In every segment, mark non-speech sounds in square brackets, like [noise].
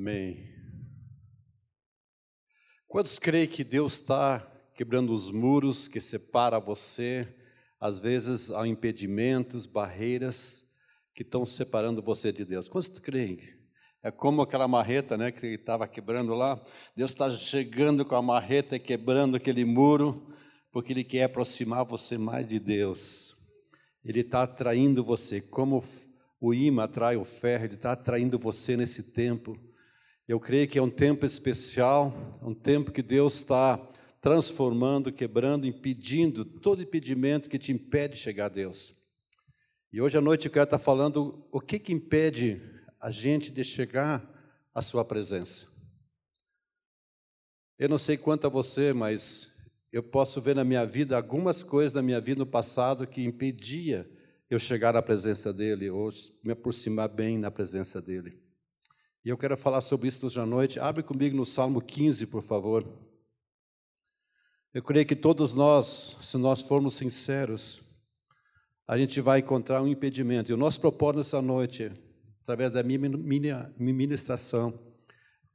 Amém. Quantos creem que Deus está quebrando os muros que separa você? Às vezes há impedimentos, barreiras que estão separando você de Deus. Quantos creem? É como aquela marreta, né, que estava quebrando lá. Deus está chegando com a marreta e quebrando aquele muro, porque Ele quer aproximar você mais de Deus. Ele está atraindo você, como o imã atrai o ferro, Ele está atraindo você nesse tempo. Eu creio que é um tempo especial, um tempo que Deus está transformando, quebrando, impedindo todo impedimento que te impede de chegar a Deus. E hoje à noite eu quero estar falando o que, que impede a gente de chegar à Sua presença. Eu não sei quanto a você, mas eu posso ver na minha vida algumas coisas da minha vida no passado que impedia eu chegar à presença dEle, ou me aproximar bem na presença dEle. E eu quero falar sobre isso hoje à noite. Abre comigo no Salmo 15, por favor. Eu creio que todos nós, se nós formos sinceros, a gente vai encontrar um impedimento. E o nosso propósito nessa noite, através da minha, minha, minha ministração,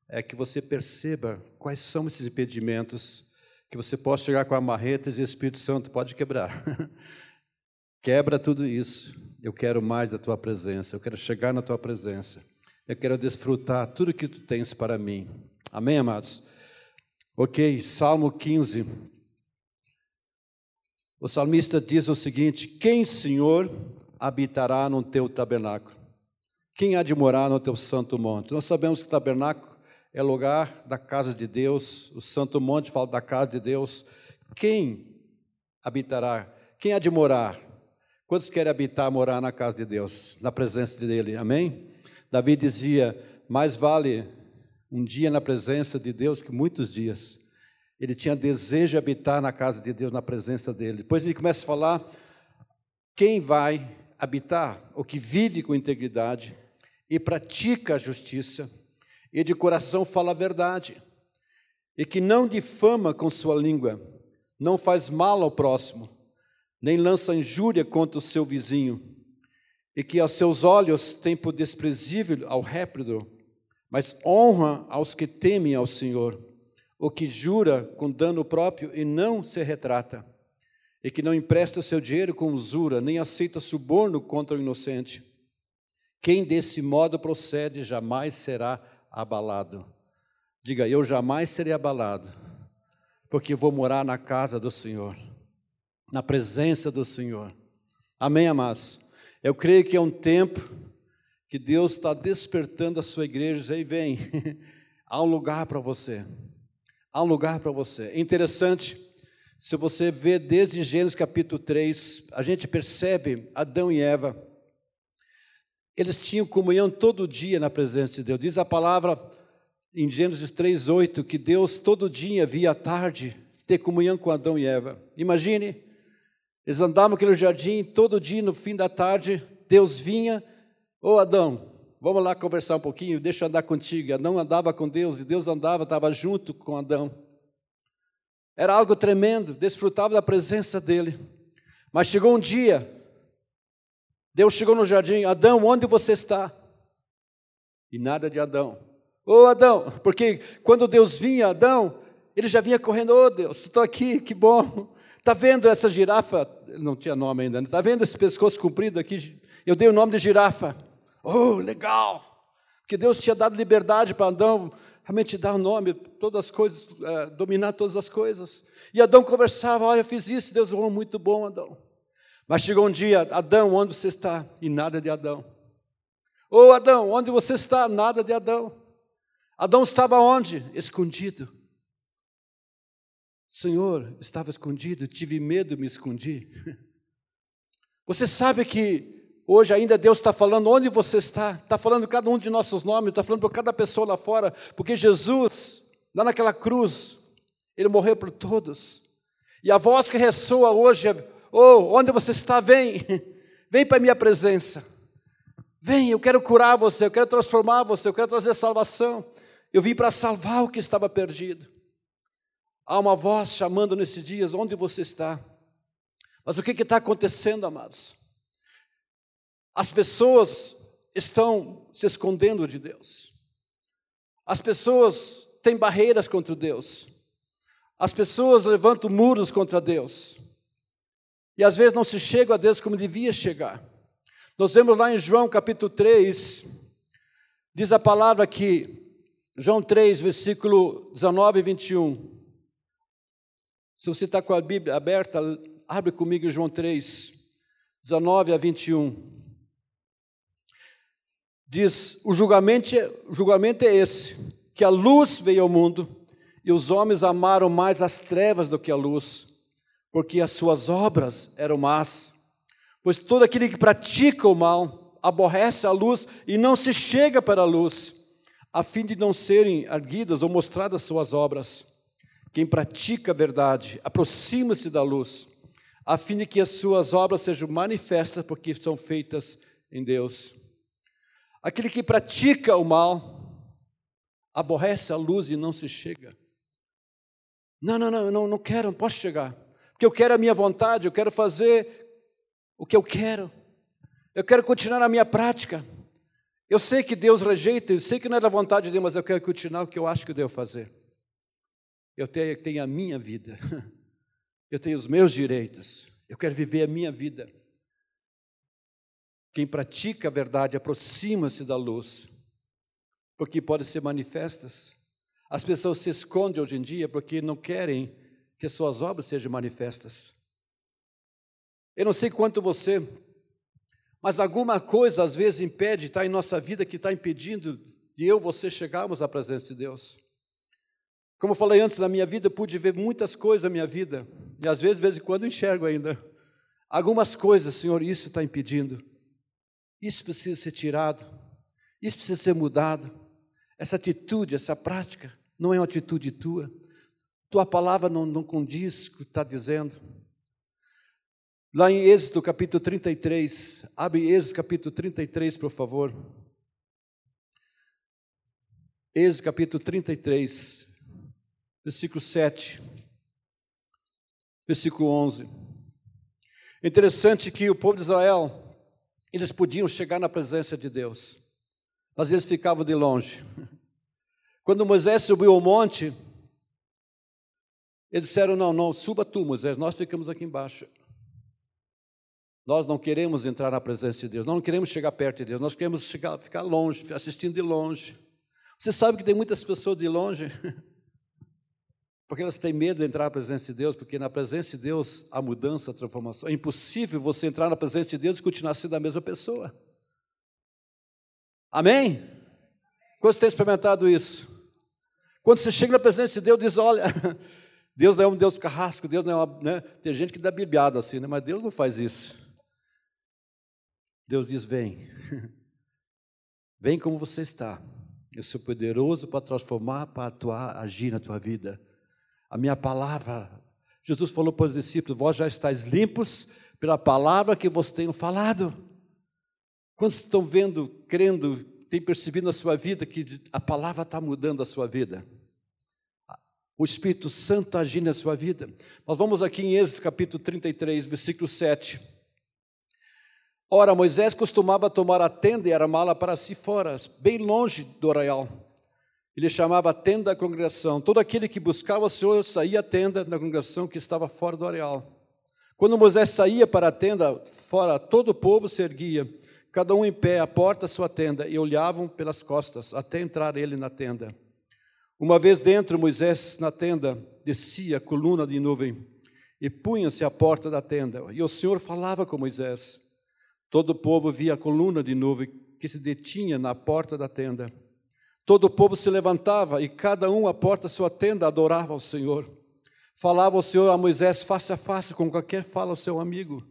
é que você perceba quais são esses impedimentos, que você possa chegar com a marreta e o Espírito Santo pode quebrar. [laughs] Quebra tudo isso. Eu quero mais da tua presença, eu quero chegar na tua presença. Eu quero desfrutar tudo que tu tens para mim. Amém, amados? Ok, Salmo 15. O salmista diz o seguinte: Quem, Senhor, habitará no teu tabernáculo? Quem há de morar no teu santo monte? Nós sabemos que tabernáculo é lugar da casa de Deus, o santo monte fala da casa de Deus. Quem habitará? Quem há de morar? Quantos querem habitar, morar na casa de Deus, na presença dele? Amém? Davi dizia: mais vale um dia na presença de Deus que muitos dias. Ele tinha desejo de habitar na casa de Deus, na presença dele. Depois ele começa a falar quem vai habitar, o que vive com integridade e pratica a justiça, e de coração fala a verdade, e que não difama com sua língua, não faz mal ao próximo, nem lança injúria contra o seu vizinho e que aos seus olhos tem por desprezível ao réprobo, mas honra aos que temem ao Senhor, o que jura com dano próprio e não se retrata, e que não empresta seu dinheiro com usura, nem aceita suborno contra o inocente. Quem desse modo procede jamais será abalado. Diga, eu jamais serei abalado, porque vou morar na casa do Senhor, na presença do Senhor. Amém, amados? Eu creio que é um tempo que Deus está despertando a sua igreja e vem, [laughs] há um lugar para você, há um lugar para você. É interessante, se você vê desde Gênesis capítulo 3, a gente percebe Adão e Eva, eles tinham comunhão todo dia na presença de Deus. Diz a palavra em Gênesis 3:8 que Deus todo dia via à tarde ter comunhão com Adão e Eva. Imagine, eles andavam naquele jardim todo dia, no fim da tarde, Deus vinha, ô oh, Adão, vamos lá conversar um pouquinho, deixa eu andar contigo. Adão andava com Deus e Deus andava, estava junto com Adão. Era algo tremendo, desfrutava da presença dele. Mas chegou um dia, Deus chegou no jardim, Adão, onde você está? E nada de Adão. Ô oh, Adão, porque quando Deus vinha, Adão, ele já vinha correndo, ô oh, Deus, estou aqui, que bom. Está vendo essa girafa? Não tinha nome ainda. Está né? vendo esse pescoço comprido aqui? Eu dei o nome de girafa. Oh, legal! Porque Deus tinha dado liberdade para Adão realmente dar o nome, todas as coisas, é, dominar todas as coisas. E Adão conversava: Olha, eu fiz isso, Deus é muito bom, Adão. Mas chegou um dia: Adão, onde você está? E nada de Adão. Ô oh, Adão, onde você está? Nada de Adão. Adão estava onde? Escondido. Senhor, estava escondido, tive medo, me escondi. [laughs] Você sabe que hoje ainda Deus está falando onde você está, está falando cada um de nossos nomes, está falando para cada pessoa lá fora, porque Jesus, lá naquela cruz, Ele morreu por todos. E a voz que ressoa hoje é: Oh, onde você está? Vem, [laughs] vem para a minha presença. Vem, eu quero curar você, eu quero transformar você, eu quero trazer salvação. Eu vim para salvar o que estava perdido. Há uma voz chamando nesses dias: onde você está? Mas o que está acontecendo, amados? As pessoas estão se escondendo de Deus. As pessoas têm barreiras contra Deus. As pessoas levantam muros contra Deus. E às vezes não se chega a Deus como devia chegar. Nós vemos lá em João capítulo 3, diz a palavra que, João 3, versículo 19 e 21. Se você está com a Bíblia aberta, abre comigo João 3, 19 a 21. Diz: o julgamento, é, o julgamento é esse, que a luz veio ao mundo, e os homens amaram mais as trevas do que a luz, porque as suas obras eram más. Pois todo aquele que pratica o mal aborrece a luz e não se chega para a luz, a fim de não serem erguidas ou mostradas suas obras. Quem pratica a verdade aproxima-se da luz, a fim de que as suas obras sejam manifestas, porque são feitas em Deus. Aquele que pratica o mal aborrece a luz e não se chega. Não, não, não, não, não quero, não posso chegar. Porque eu quero a minha vontade, eu quero fazer o que eu quero. Eu quero continuar a minha prática. Eu sei que Deus rejeita, eu sei que não é da vontade de Deus, mas eu quero continuar o que eu acho que eu devo fazer. Eu tenho, tenho a minha vida. [laughs] Eu tenho os meus direitos. Eu quero viver a minha vida. Quem pratica a verdade aproxima-se da luz, porque pode ser manifestas. As pessoas se escondem hoje em dia porque não querem que suas obras sejam manifestas. Eu não sei quanto você, mas alguma coisa às vezes impede, está em nossa vida, que está impedindo de eu você chegarmos à presença de Deus. Como eu falei antes, na minha vida, pude ver muitas coisas na minha vida, e às vezes, de vez em quando, enxergo ainda. Algumas coisas, Senhor, isso está impedindo. Isso precisa ser tirado, isso precisa ser mudado. Essa atitude, essa prática, não é uma atitude tua. Tua palavra não, não condiz com o que está dizendo. Lá em Êxodo capítulo 33, abre Êxodo capítulo 33, por favor. Êxodo capítulo 33 versículo 7, versículo 11. Interessante que o povo de Israel, eles podiam chegar na presença de Deus, mas eles ficavam de longe. Quando Moisés subiu ao monte, eles disseram: Não, não, suba tu, Moisés, nós ficamos aqui embaixo. Nós não queremos entrar na presença de Deus, nós não queremos chegar perto de Deus, nós queremos chegar, ficar longe, assistindo de longe. Você sabe que tem muitas pessoas de longe [laughs] Porque elas têm medo de entrar na presença de Deus, porque na presença de Deus há mudança, transformação. É impossível você entrar na presença de Deus e continuar sendo a mesma pessoa. Amém? Quando você tem experimentado isso? Quando você chega na presença de Deus, diz: Olha, [laughs] Deus não é um Deus carrasco, Deus não é uma. Né? Tem gente que dá bibiada assim, né? mas Deus não faz isso. Deus diz: Vem, [laughs] vem como você está. Eu sou poderoso para transformar, para atuar, agir na tua vida a minha palavra. Jesus falou para os discípulos: Vós já estáis limpos pela palavra que vos tenho falado. Quantos estão vendo, crendo, têm percebido na sua vida que a palavra está mudando a sua vida? O Espírito Santo agindo na sua vida. Nós vamos aqui em Êxodo capítulo 33, versículo 7. Ora, Moisés costumava tomar a tenda e armá-la para si fora, bem longe do arraial ele chamava a tenda da congregação. Todo aquele que buscava o Senhor saía à tenda da congregação que estava fora do areal. Quando Moisés saía para a tenda, fora todo o povo se erguia, cada um em pé à porta da sua tenda, e olhavam pelas costas, até entrar ele na tenda. Uma vez dentro, Moisés na tenda descia a coluna de nuvem e punha-se à porta da tenda. E o Senhor falava com Moisés. Todo o povo via a coluna de nuvem que se detinha na porta da tenda. Todo o povo se levantava e cada um à porta da sua tenda adorava ao Senhor. Falava o Senhor a Moisés face a face, com qualquer fala ao seu amigo.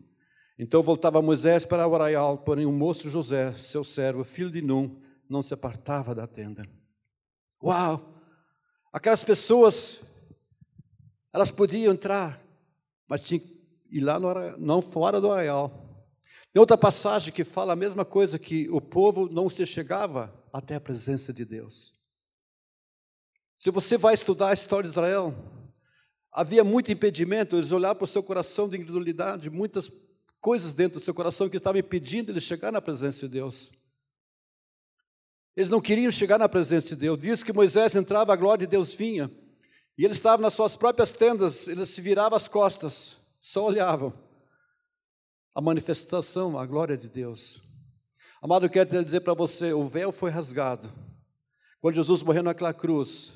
Então voltava Moisés para o arraial, porém o moço José, seu servo, filho de Num, não se apartava da tenda. Uau! Aquelas pessoas, elas podiam entrar, mas tinham que ir lá no não fora do arraial. Tem outra passagem que fala a mesma coisa, que o povo não se chegava até a presença de Deus. Se você vai estudar a história de Israel, havia muito impedimento, eles olhavam para o seu coração de incredulidade, muitas coisas dentro do seu coração que estavam impedindo ele chegar na presença de Deus. Eles não queriam chegar na presença de Deus. Diz que Moisés entrava, a glória de Deus vinha. E eles estavam nas suas próprias tendas, eles se viravam as costas, só olhavam. A manifestação, a glória de Deus. Amado, eu quero dizer para você: o véu foi rasgado. Quando Jesus morreu naquela cruz,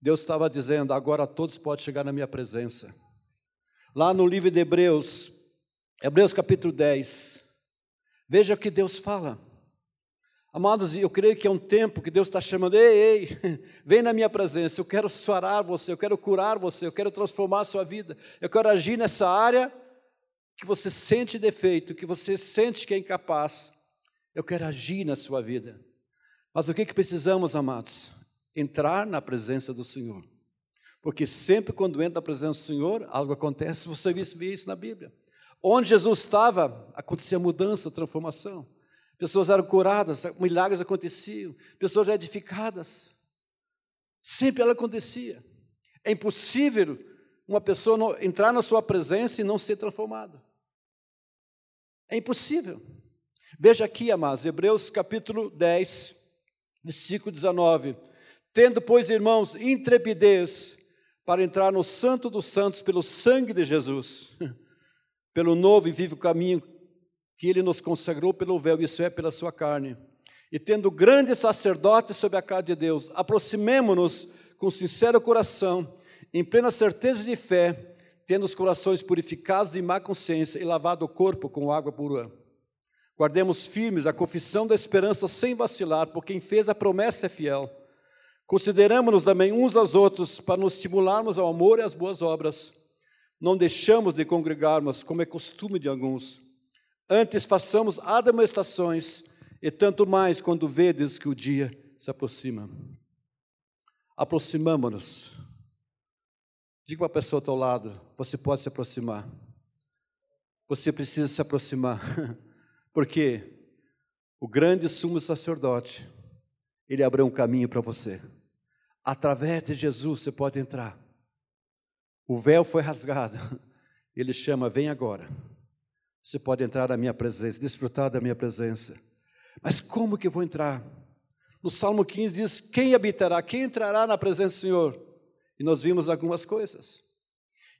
Deus estava dizendo: agora todos podem chegar na minha presença. Lá no livro de Hebreus, Hebreus capítulo 10, veja o que Deus fala. Amados, eu creio que é um tempo que Deus está chamando, ei, ei, [laughs] vem na minha presença, eu quero sarar você, eu quero curar você, eu quero transformar a sua vida, eu quero agir nessa área que você sente defeito, que você sente que é incapaz, eu quero agir na sua vida. Mas o que, que precisamos, amados? Entrar na presença do Senhor. Porque sempre quando entra na presença do Senhor, algo acontece, você vê isso na Bíblia. Onde Jesus estava, acontecia mudança, transformação pessoas eram curadas, milagres aconteciam, pessoas edificadas. Sempre ela acontecia. É impossível uma pessoa entrar na sua presença e não ser transformada. É impossível. Veja aqui, amados, Hebreus capítulo 10, versículo 19. Tendo, pois, irmãos, intrepidez para entrar no Santo dos Santos pelo sangue de Jesus, [laughs] pelo novo e vivo caminho que ele nos consagrou pelo véu, isso é, pela sua carne. E tendo grande sacerdote sobre a casa de Deus, aproximemo-nos com sincero coração, em plena certeza de fé, tendo os corações purificados de má consciência e lavado o corpo com água pura. Guardemos firmes a confissão da esperança sem vacilar, por quem fez a promessa é fiel. Consideramos-nos também uns aos outros para nos estimularmos ao amor e às boas obras. Não deixamos de congregarmos, como é costume de alguns Antes façamos admoestações, e tanto mais quando vedes que o dia se aproxima. Aproximamos-nos. Diga para a pessoa ao teu lado: você pode se aproximar. Você precisa se aproximar. [laughs] Porque o grande sumo sacerdote, ele abriu um caminho para você. Através de Jesus você pode entrar. O véu foi rasgado. [laughs] Ele chama: vem agora. Você pode entrar na minha presença, desfrutar da minha presença. Mas como que eu vou entrar? No Salmo 15 diz: Quem habitará? Quem entrará na presença do Senhor? E nós vimos algumas coisas.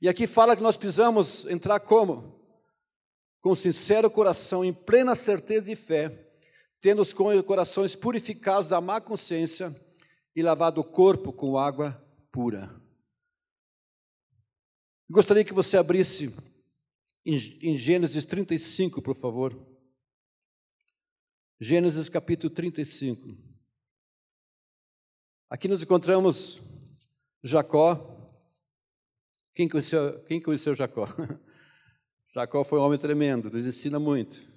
E aqui fala que nós precisamos entrar como? Com sincero coração, em plena certeza e fé, tendo os corações purificados da má consciência e lavado o corpo com água pura. Gostaria que você abrisse em, Gênesis 35, por favor. Gênesis capítulo 35. Aqui nós encontramos Jacó. Quem conheceu, quem conheceu Jacó? [laughs] Jacó foi um homem tremendo, nos ensina muito.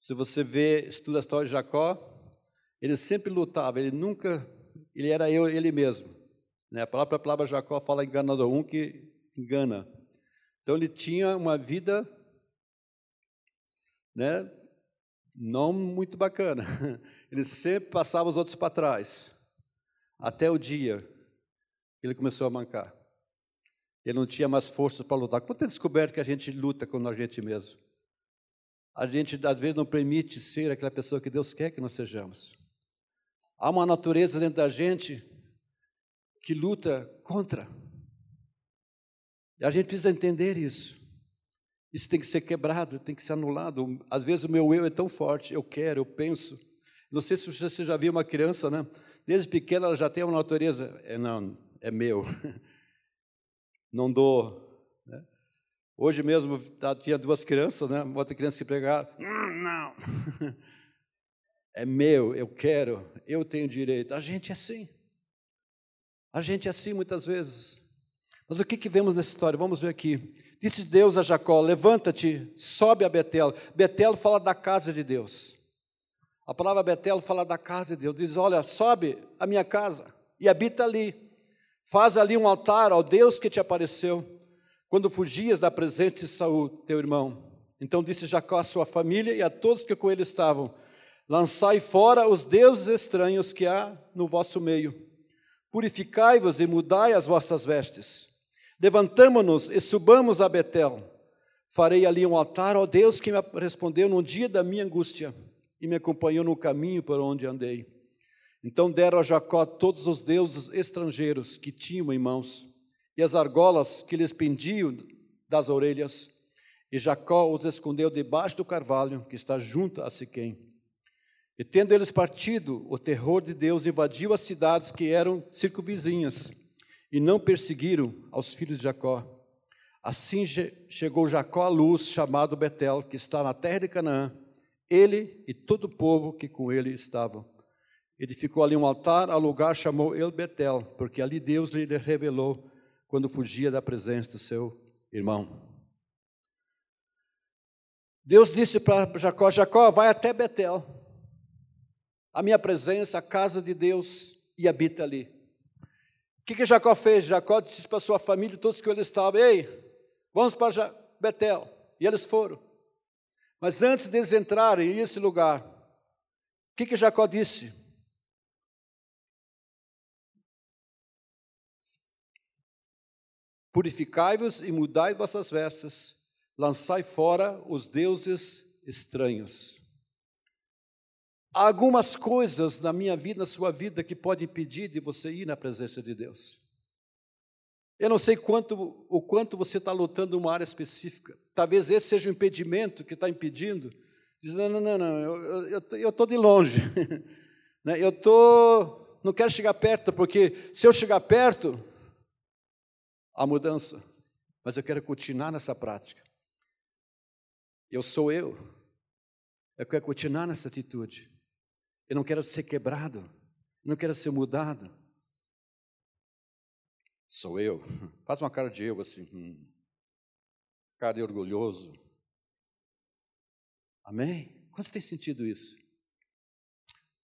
Se você vê, estuda a história de Jacó, ele sempre lutava, ele nunca, ele era eu, ele mesmo. Né? A própria palavra Jacó fala enganador, um que engana. Então ele tinha uma vida, né, não muito bacana. [laughs] Ele sempre passava os outros para trás, até o dia ele começou a mancar. Ele não tinha mais forças para lutar. Quando tem descoberto que a gente luta com a gente mesmo? A gente, às vezes, não permite ser aquela pessoa que Deus quer que nós sejamos. Há uma natureza dentro da gente que luta contra. E a gente precisa entender isso. Isso tem que ser quebrado, tem que ser anulado. Às vezes o meu eu é tão forte, eu quero, eu penso. Não sei se você já viu uma criança, né? Desde pequena ela já tem uma natureza, é, não, é meu. [laughs] Não dou. Né? Hoje mesmo tá, tinha duas crianças, né? Outra criança que pegar, hum, não. [laughs] É meu, eu quero, eu tenho direito. A gente é assim. A gente é assim muitas vezes. Mas o que, que vemos nessa história? Vamos ver aqui. Disse Deus a Jacó: Levanta-te, sobe a Betel. Betel fala da casa de Deus. A palavra Betel fala da casa de Deus. Diz: Olha, sobe a minha casa e habita ali. Faz ali um altar ao Deus que te apareceu quando fugias da presença de Saul, teu irmão. Então disse Jacó à sua família e a todos que com ele estavam: Lançai fora os deuses estranhos que há no vosso meio. Purificai-vos e mudai as vossas vestes. Levantamo-nos e subamos a Betel. Farei ali um altar ao Deus que me respondeu no dia da minha angústia. e me acompanhou no caminho por onde andei. Então deram a Jacó todos os deuses estrangeiros que tinham em mãos, e as argolas que lhes pendiam das orelhas, e Jacó os escondeu debaixo do carvalho que está junto a Siquém. E tendo eles partido, o terror de Deus invadiu as cidades que eram circunvizinhas, e não perseguiram aos filhos de Jacó. Assim chegou Jacó à luz, chamado Betel, que está na terra de Canaã, ele e todo o povo que com ele estavam. Edificou ali um altar, ao lugar chamou El Betel, porque ali Deus lhe revelou quando fugia da presença do seu irmão. Deus disse para Jacó: Jacó, vai até Betel, a minha presença, a casa de Deus, e habita ali. O que, que Jacó fez? Jacó disse para sua família, todos que ele estava: Ei, vamos para Betel. E eles foram. Mas antes deles entrarem nesse lugar, o que, que Jacó disse? Purificai-vos e mudai vossas vestes, lançai fora os deuses estranhos. Há algumas coisas na minha vida, na sua vida, que podem impedir de você ir na presença de Deus. Eu não sei quanto, o quanto você está lutando uma área específica. Talvez esse seja o impedimento que está impedindo. Diz, não, não, não, não eu estou de longe. [laughs] Né, eu tô, não quero chegar perto, porque se eu chegar perto, há mudança. Mas eu quero continuar nessa prática. Eu sou eu. Eu quero continuar nessa atitude. Eu não quero ser quebrado. Eu não quero ser mudado. Sou eu. [laughs] Faz uma cara de eu assim. Hum. Cara de orgulhoso. Amém? Quantos têm sentido isso?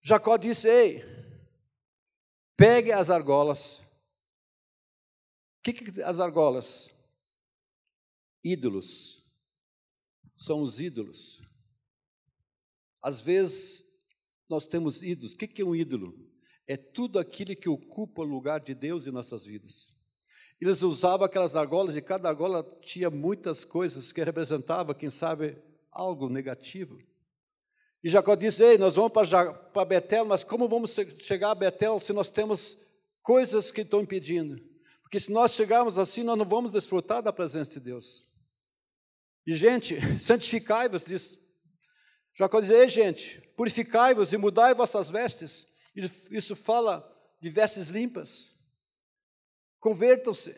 Jacó disse: Ei, pegue as argolas. Que, que as argolas? Ídolos. São os ídolos. Às vezes nós temos ídolos. O que, que é um ídolo? É tudo aquilo que ocupa o lugar de Deus em nossas vidas. Eles usavam aquelas argolas e cada argola tinha muitas coisas que representava, quem sabe, algo negativo. E Jacó disse: Ei, nós vamos para Betel, mas como vamos chegar a Betel se nós temos coisas que estão impedindo? Porque se nós chegarmos assim, nós não vamos desfrutar da presença de Deus. E, gente, [laughs] santificai-vos, diz. Jacó diz: Ei, gente, purificai-vos e mudai vossas vestes. Isso fala de vestes limpas. Convertam-se,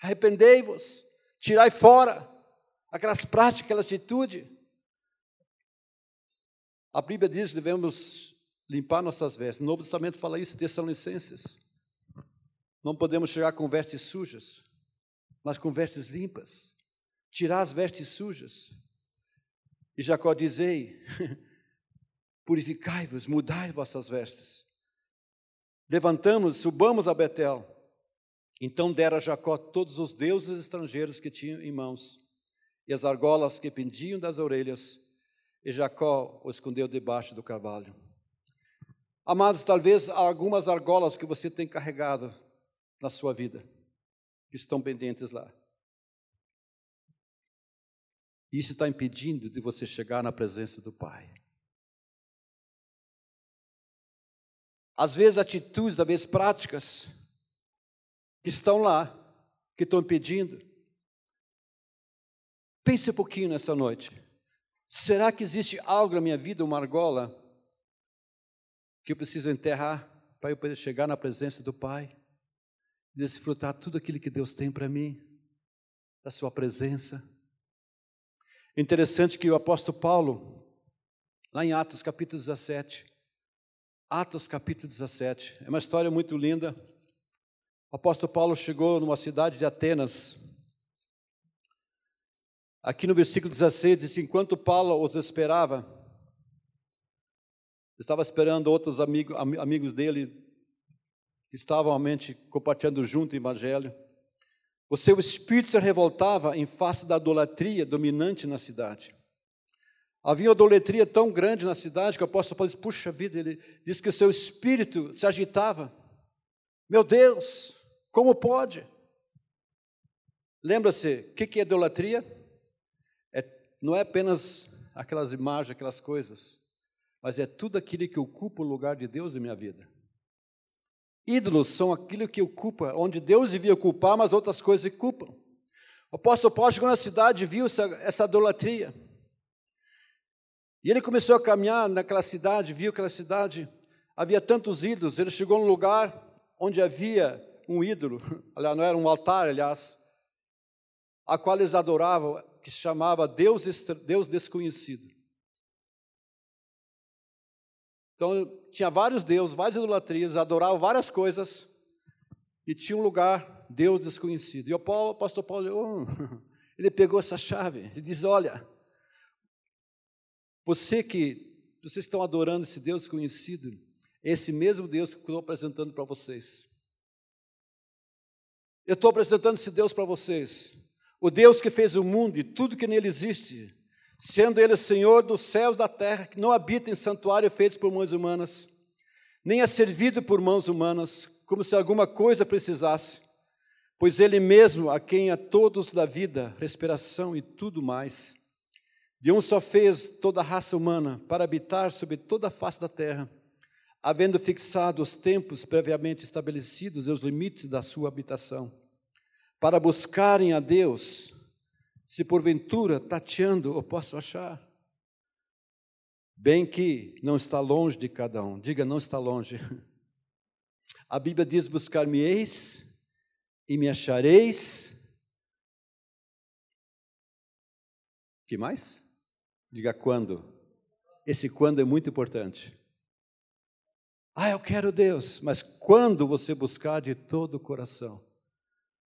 arrependei-vos, tirai fora aquelas práticas, aquela atitude. A Bíblia diz que devemos limpar nossas vestes. O Novo Testamento fala isso, Tessalonicenses. Não podemos chegar com vestes sujas, mas com vestes limpas. Tirar as vestes sujas. E Jacó diz: Ei, [laughs] purificai-vos, mudai vossas vestes. Levantamos, subamos a Betel. Então dera a Jacó todos os deuses estrangeiros que tinham em mãos, e as argolas que pendiam das orelhas, e Jacó o escondeu debaixo do cavalo. Amados, talvez há algumas argolas que você tem carregado na sua vida, que estão pendentes lá. Isso está impedindo de você chegar na presença do Pai. Às vezes, atitudes, às vezes práticas, que estão lá, que estão pedindo. Pense um pouquinho nessa noite. Será que existe algo na minha vida, uma argola, que eu preciso enterrar para eu poder chegar na presença do Pai? Desfrutar tudo aquilo que Deus tem para mim, da Sua presença. Interessante que o apóstolo Paulo, lá em Atos capítulo 17, Atos capítulo 17, é uma história muito linda. O apóstolo Paulo chegou numa cidade de Atenas. Aqui no versículo 16 diz: Enquanto Paulo os esperava, estava esperando outros amigos, amigos dele, que estavam realmente compartilhando junto o evangelho. O seu espírito se revoltava em face da idolatria dominante na cidade. Havia uma idolatria tão grande na cidade que o apóstolo Paulo disse: Puxa vida, ele disse que o seu espírito se agitava. Meu Deus, como pode? Lembra-se, o que é idolatria? É, não é apenas aquelas imagens, aquelas coisas, mas é tudo aquilo que ocupa o lugar de Deus em minha vida. Ídolos são aquilo que ocupa, onde Deus devia ocupar, mas outras coisas ocupam. O apóstolo Paulo chegou na cidade e viu essa, essa idolatria. E ele começou a caminhar naquela cidade, viu aquela cidade, havia tantos ídolos. Ele chegou num lugar onde havia um ídolo, [laughs] aliás, não era um altar, aliás, a qual eles adoravam, que se chamava Deus, Deus desconhecido. Então, tinha vários deuses, várias idolatrias, adoravam várias coisas, e tinha um lugar, Deus desconhecido. E o, Paulo, o pastor Paulo, oh, [laughs] ele pegou essa chave, ele diz: Olha, você que, vocês estão adorando esse Deus desconhecido, esse mesmo Deus que eu estou apresentando para vocês. Eu estou apresentando esse Deus para vocês. O Deus que fez o mundo e tudo que nele existe sendo ele Senhor dos céus da terra, que não habita em santuário feito por mãos humanas, nem é servido por mãos humanas, como se alguma coisa precisasse, pois ele mesmo, a quem a todos da vida, respiração e tudo mais, de um só fez toda a raça humana para habitar sobre toda a face da terra, havendo fixado os tempos previamente estabelecidos e os limites da sua habitação, para buscarem a Deus, se porventura tateando eu posso achar. Bem que não está longe de cada um, diga, não está longe. [laughs] A Bíblia diz: Buscar-me-eis e me achareis. que mais? Diga quando. Esse quando é muito importante. Ah, eu quero Deus, mas quando você buscar de todo o coração?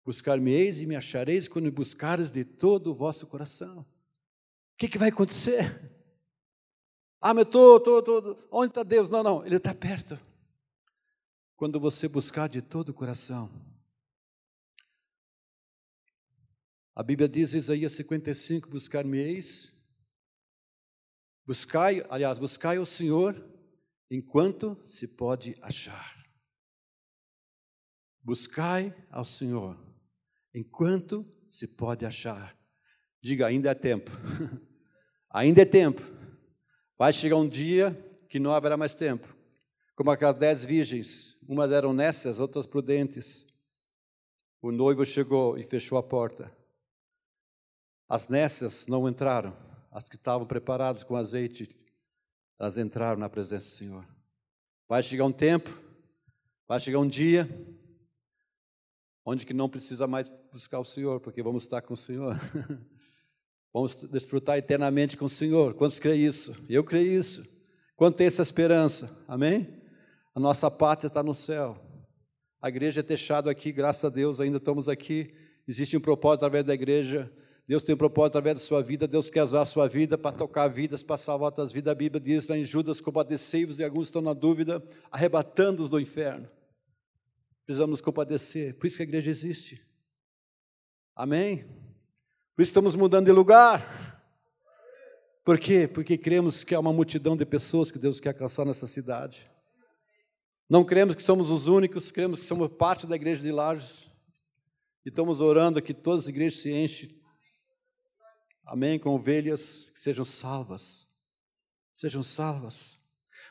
Buscar-me-eis e me achareis quando me buscares de todo o vosso coração. O que, que vai acontecer? Ah, mas estou, estou, estou. Onde está Deus? Não, não, Ele está perto. Quando você buscar de todo o coração. A Bíblia diz, Isaías 55, buscar-me-eis. Buscai, aliás, buscai o Senhor enquanto se pode achar. Buscai ao Senhor enquanto se pode achar. Diga, ainda é tempo. [laughs] ainda é tempo. Vai chegar um dia que não haverá mais tempo. Como aquelas dez virgens, umas eram nécias, outras prudentes. O noivo chegou e fechou a porta. As nécias não entraram, as que estavam preparadas com azeite, elas entraram na presença do Senhor. Vai chegar um tempo, vai chegar um dia onde que não precisa mais buscar o Senhor, porque vamos estar com o Senhor. [laughs] vamos desfrutar eternamente com o Senhor. Quantos creem isso? Eu creio isso. Quanto tem essa esperança? Amém? A nossa pátria está no céu. A igreja é techada aqui, graças a Deus, ainda estamos aqui. Existe um propósito através da igreja. Deus tem um propósito através da sua vida. Deus quer usar a sua vida para tocar vidas, para salvar outras vidas. A Bíblia diz lá em Judas: compadecei-vos, e alguns estão na dúvida, arrebatando-os do inferno. Precisamos compadecer. Por isso que a igreja existe. Amém? Por isso estamos mudando de lugar. Por quê? Porque cremos que há uma multidão de pessoas que Deus quer alcançar nessa cidade. Não cremos que somos os únicos, cremos que somos parte da igreja de Lages. E estamos orando que todas as igrejas se enchem. Amém? Com ovelhas que sejam salvas. Sejam salvas.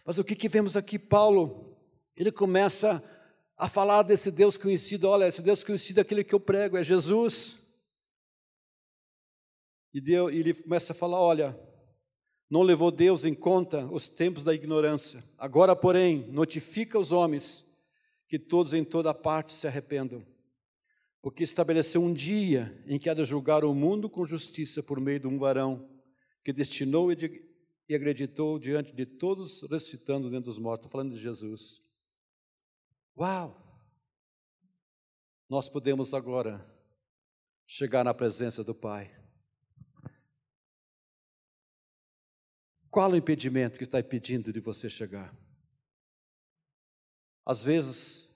Mas o que, que vemos aqui? Paulo, ele começa a falar desse Deus conhecido. Olha, esse Deus conhecido é aquele que eu prego, é Jesus. E, Deus, ele começa a falar: olha, não levou Deus em conta os tempos da ignorância. Agora, porém, notifica os homens que todos em toda parte se arrependam. Porque estabeleceu um dia em que há de julgar o mundo com justiça por meio de um varão que destinou e, de, e acreditou diante de todos, ressuscitando dentro dos mortos. Estou falando de Jesus. Uau! Nós podemos agora chegar na presença do Pai. Qual o impedimento que está impedindo de você chegar? Às vezes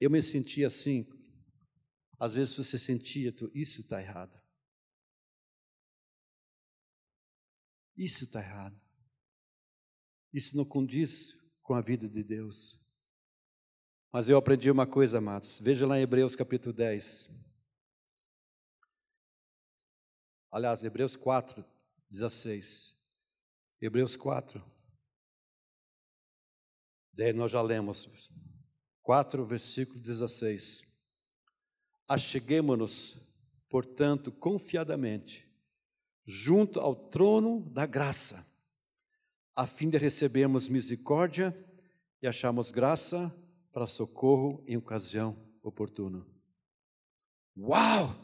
eu me sentia assim, às vezes você sentia, isso está errado. Isso está errado. Isso não condiz com a vida de Deus. Mas eu aprendi uma coisa, amados. Veja lá em Hebreus capítulo 10. Aliás, Hebreus 4, 16. Hebreus 4, Daí nós já lemos 4, versículo 16. Acheguemo-nos, portanto, confiadamente, junto ao trono da graça, a fim de recebermos misericórdia e acharmos graça para socorro em ocasião oportuna. Uau!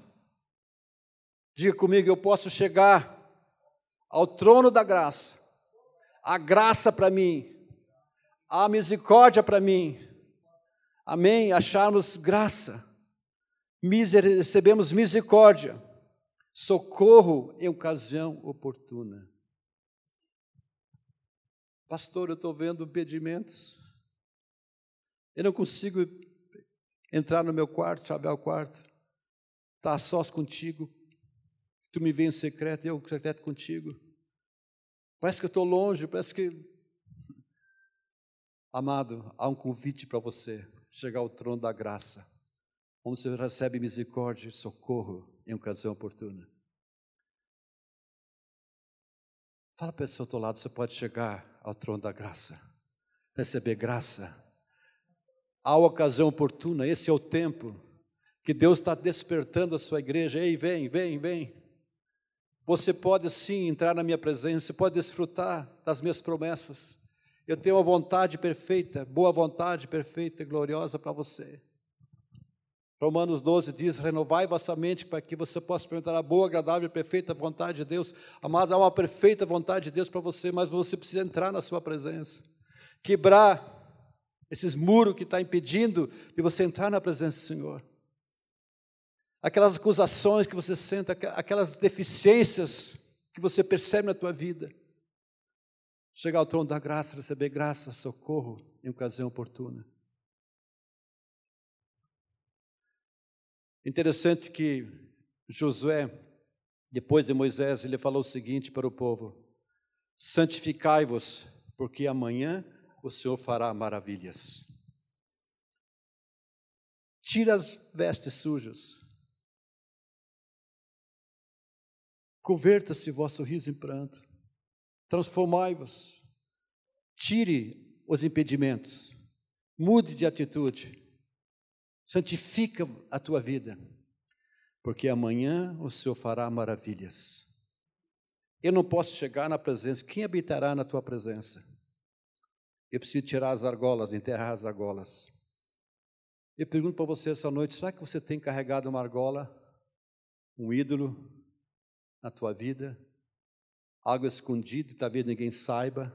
Diga comigo, eu posso chegar ao trono da graça, a graça para mim, a misericórdia para mim. Amém? Acharmos graça, miser recebemos misericórdia, socorro em ocasião oportuna. Pastor, eu estou vendo pedimentos. Eu não consigo entrar no meu quarto, abrir o quarto, estar tá sós contigo. Tu me vem em secreto eu secreto contigo. Parece que eu estou longe, parece que. [laughs] Amado, há um convite para você chegar ao trono da graça, onde você recebe misericórdia e socorro em ocasião oportuna. Fala para a ao teu lado, você pode chegar ao trono da graça, receber graça. Há ocasião oportuna, esse é o tempo que Deus está despertando a sua igreja. Ei, vem, vem, vem. Você pode sim entrar na minha presença, você pode desfrutar das minhas promessas. Eu tenho uma vontade perfeita, boa vontade perfeita e gloriosa para você. Romanos 12 diz: renovai vossa mente para que você possa experimentar a boa, agradável e perfeita vontade de Deus. Amados, há uma perfeita vontade de Deus para você, mas você precisa entrar na sua presença, quebrar esses muros que está impedindo de você entrar na presença do Senhor aquelas acusações que você sente, aquelas deficiências que você percebe na tua vida. Chegar ao trono da graça, receber graça, socorro em ocasião oportuna. Interessante que Josué, depois de Moisés, ele falou o seguinte para o povo: Santificai-vos, porque amanhã o Senhor fará maravilhas. Tira as vestes sujas, Converta-se vosso riso em pranto. Transformai-vos. Tire os impedimentos. Mude de atitude. Santifica a tua vida. Porque amanhã o Senhor fará maravilhas. Eu não posso chegar na presença. Quem habitará na tua presença? Eu preciso tirar as argolas, enterrar as argolas. Eu pergunto para você essa noite: será que você tem carregado uma argola, um ídolo, na tua vida, algo escondido, talvez ninguém saiba.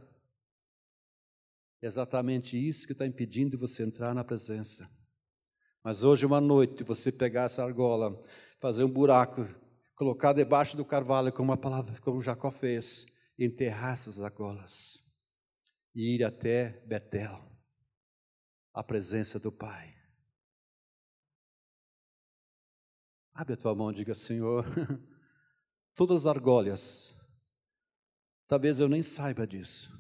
É exatamente isso que está impedindo você entrar na presença. Mas hoje, uma noite, você pegar essa argola, fazer um buraco, colocar debaixo do carvalho, como a palavra, como Jacó fez, enterrar essas argolas e ir até Betel, a presença do Pai. Abre a tua mão e diga, Senhor, [laughs] todas as argolhas. Talvez eu nem saiba disso,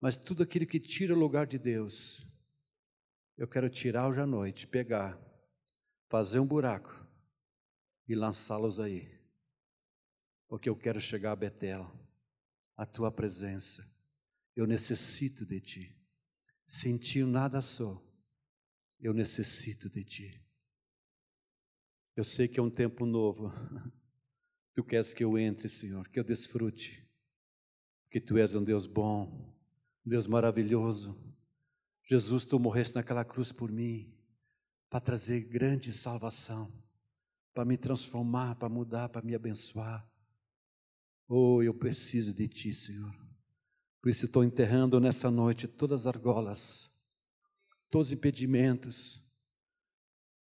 mas tudo aquilo que tira o lugar de Deus, eu quero tirar hoje à noite, pegar, fazer um buraco e lançá-los aí, porque eu quero chegar a Betel, a tua presença. Eu necessito de ti. Sem ti nada sou. Eu necessito de ti. Eu sei que é um tempo novo. [laughs] Tu queres que eu entre, Senhor, que eu desfrute, que Tu és um Deus bom, um Deus maravilhoso. Jesus, Tu morreste naquela cruz por mim, para trazer grande salvação, para me transformar, para mudar, para me abençoar. Oh, eu preciso de Ti, Senhor. Por isso estou enterrando nessa noite todas as argolas, todos os impedimentos.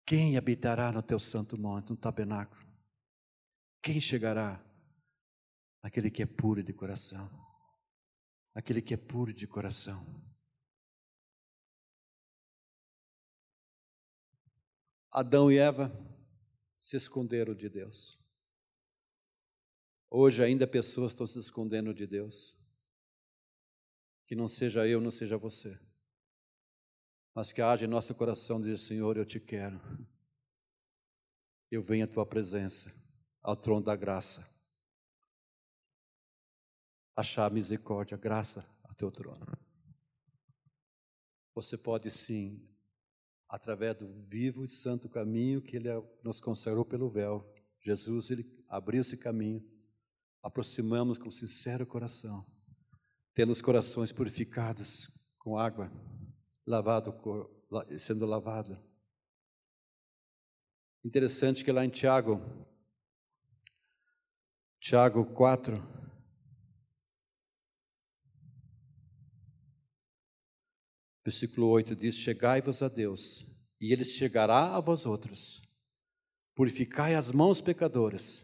Quem habitará no Teu santo monte, no tabernáculo? Quem chegará? Aquele que é puro de coração. Aquele que é puro de coração. Adão e Eva se esconderam de Deus. Hoje ainda pessoas estão se escondendo de Deus. Que não seja eu, não seja você. Mas que haja em nosso coração dizer, Senhor, eu te quero. Eu venho à tua presença ao trono da graça. Achar misericórdia, graça ao teu trono. você pode sim, através do vivo e santo caminho que Ele nos consagrou pelo véu. Jesus, Ele abriu esse caminho, aproximamos com sincero coração, tendo os corações purificados com água, lavado, sendo lavado. Interessante que lá em Tiago, Tiago 4, versículo 8 diz: Chegai-vos a Deus, e Ele chegará a vós outros. Purificai as mãos pecadoras,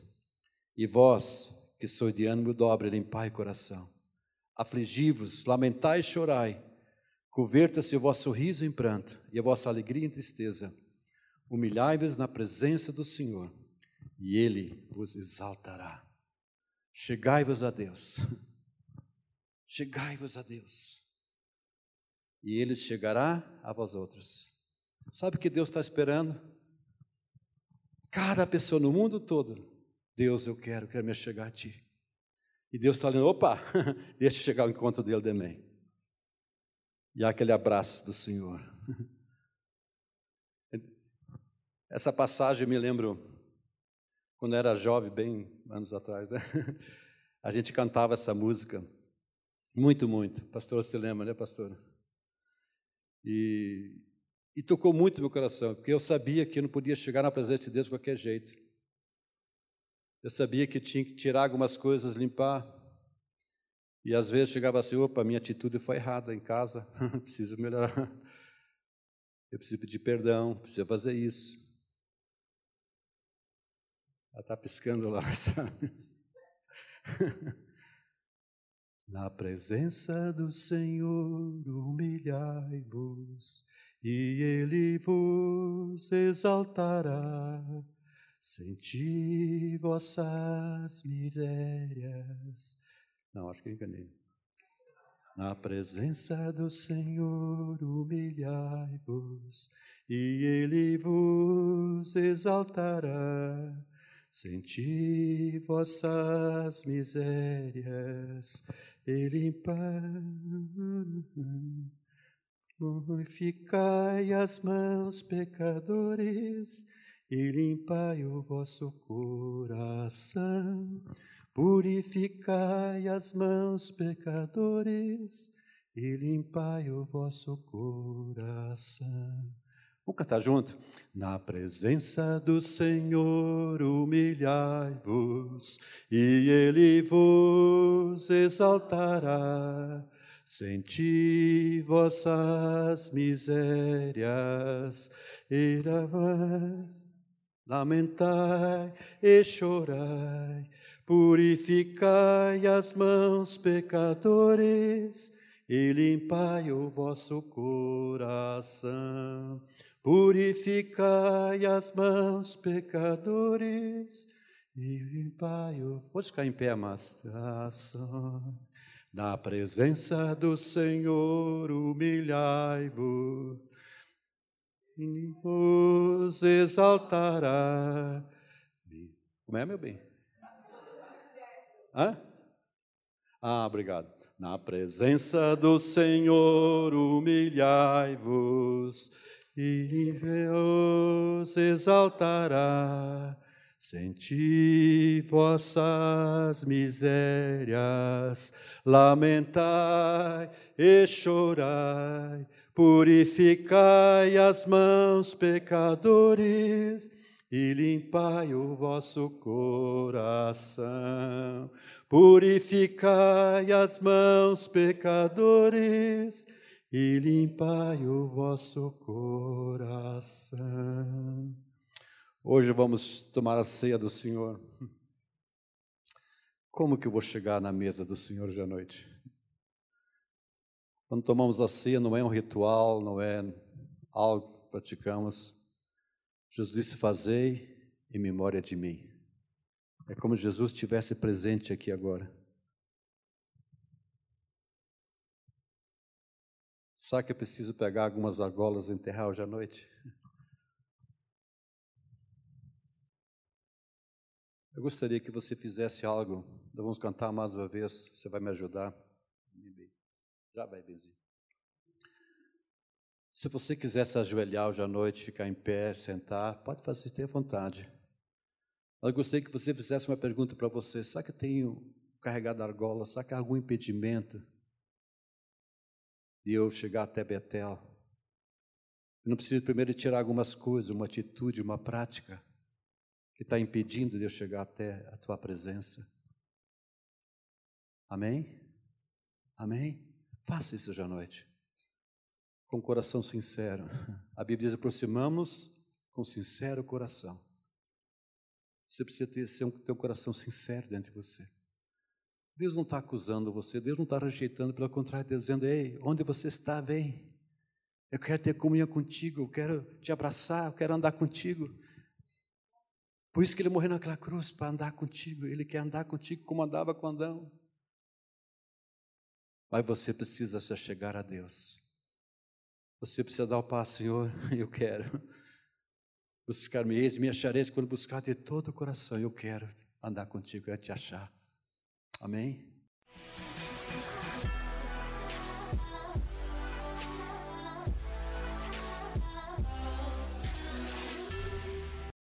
e vós, que sois de ânimo dobre, limpai o coração. Afligi-vos, lamentai e chorai, converta-se o vosso riso em pranto, e a vossa alegria em tristeza. Humilhai-vos na presença do Senhor, e Ele vos exaltará. Chegai-vos a Deus. [laughs] Chegai-vos a Deus. E Ele chegará a vós outros. Sabe o que Deus está esperando? Cada pessoa no mundo todo. Deus, eu quero, quero me chegar a Ti. E Deus está olhando, opa, [laughs] deixa chegar ao encontro dele também. E há aquele abraço do Senhor. [laughs] Essa passagem me lembro quando era jovem, bem anos atrás, né? [laughs] a gente cantava essa música muito, muito. Pastor, você lembra, né, pastor? E, e tocou muito meu coração, porque eu sabia que eu não podia chegar na presença de Deus de qualquer jeito. Eu sabia que tinha que tirar algumas coisas, limpar. E às vezes chegava assim: opa, minha atitude foi errada em casa, [laughs] preciso melhorar. Eu preciso pedir perdão, preciso fazer isso. Ela está piscando lá, [laughs] sabe? Na presença do Senhor humilhai-vos, e Ele vos exaltará. Senti vossas misérias. Não, acho que enganei. Na presença do Senhor humilhai-vos, e Ele vos exaltará. Senti vossas misérias e limpar. Purificai as mãos, pecadores, e limpai o vosso coração. Purificai as mãos, pecadores, e limpai o vosso coração. Vamos cantar junto? Na presença do Senhor humilhai-vos, e Ele vos exaltará. Senti vossas misérias, e lamentai e chorai, purificai as mãos, pecadores, e limpai o vosso coração. Purificai as mãos, pecadores, e limpai o. Pode ficar em pé, mas. Na presença do Senhor, humilhai-vos, vos exaltará. Como é, meu bem? Hã? Ah, obrigado. Na presença do Senhor, humilhai-vos e Deus exaltará. Senti vossas misérias, lamentai e chorai, purificai as mãos, pecadores, e limpai o vosso coração. Purificai as mãos, pecadores, e limpai o vosso coração. Hoje vamos tomar a ceia do Senhor. Como que eu vou chegar na mesa do Senhor hoje à noite? Quando tomamos a ceia, não é um ritual, não é algo que praticamos. Jesus disse: Fazei em memória de mim. É como se Jesus estivesse presente aqui agora. Sabe que eu preciso pegar algumas argolas e enterrar hoje à noite? Eu gostaria que você fizesse algo. Vamos cantar mais uma vez. Você vai me ajudar? Já vai, Bezinho. Se você quiser se ajoelhar hoje à noite, ficar em pé, sentar, pode fazer, tenha vontade. Eu gostaria que você fizesse uma pergunta para você: será que eu tenho carregado argola? Será que há algum impedimento de eu chegar até Betel? Eu não preciso primeiro tirar algumas coisas, uma atitude, uma prática que está impedindo de eu chegar até a tua presença. Amém? Amém? Faça isso hoje à noite com coração sincero. A Bíblia diz: aproximamos com sincero coração. Você precisa ter, ter um coração sincero dentro de você. Deus não está acusando você, Deus não está rejeitando, pelo contrário, Deus dizendo: Ei, onde você está, vem. Eu quero ter comunhão contigo, eu quero te abraçar, eu quero andar contigo. Por isso que ele morreu naquela cruz, para andar contigo. Ele quer andar contigo como andava com Adão. Mas você precisa se chegar a Deus. Você precisa dar o passo, Senhor, [laughs] eu quero. Buscar-me eis, me achareis quando buscar de todo o coração. Eu quero andar contigo, eu te achar. Amém?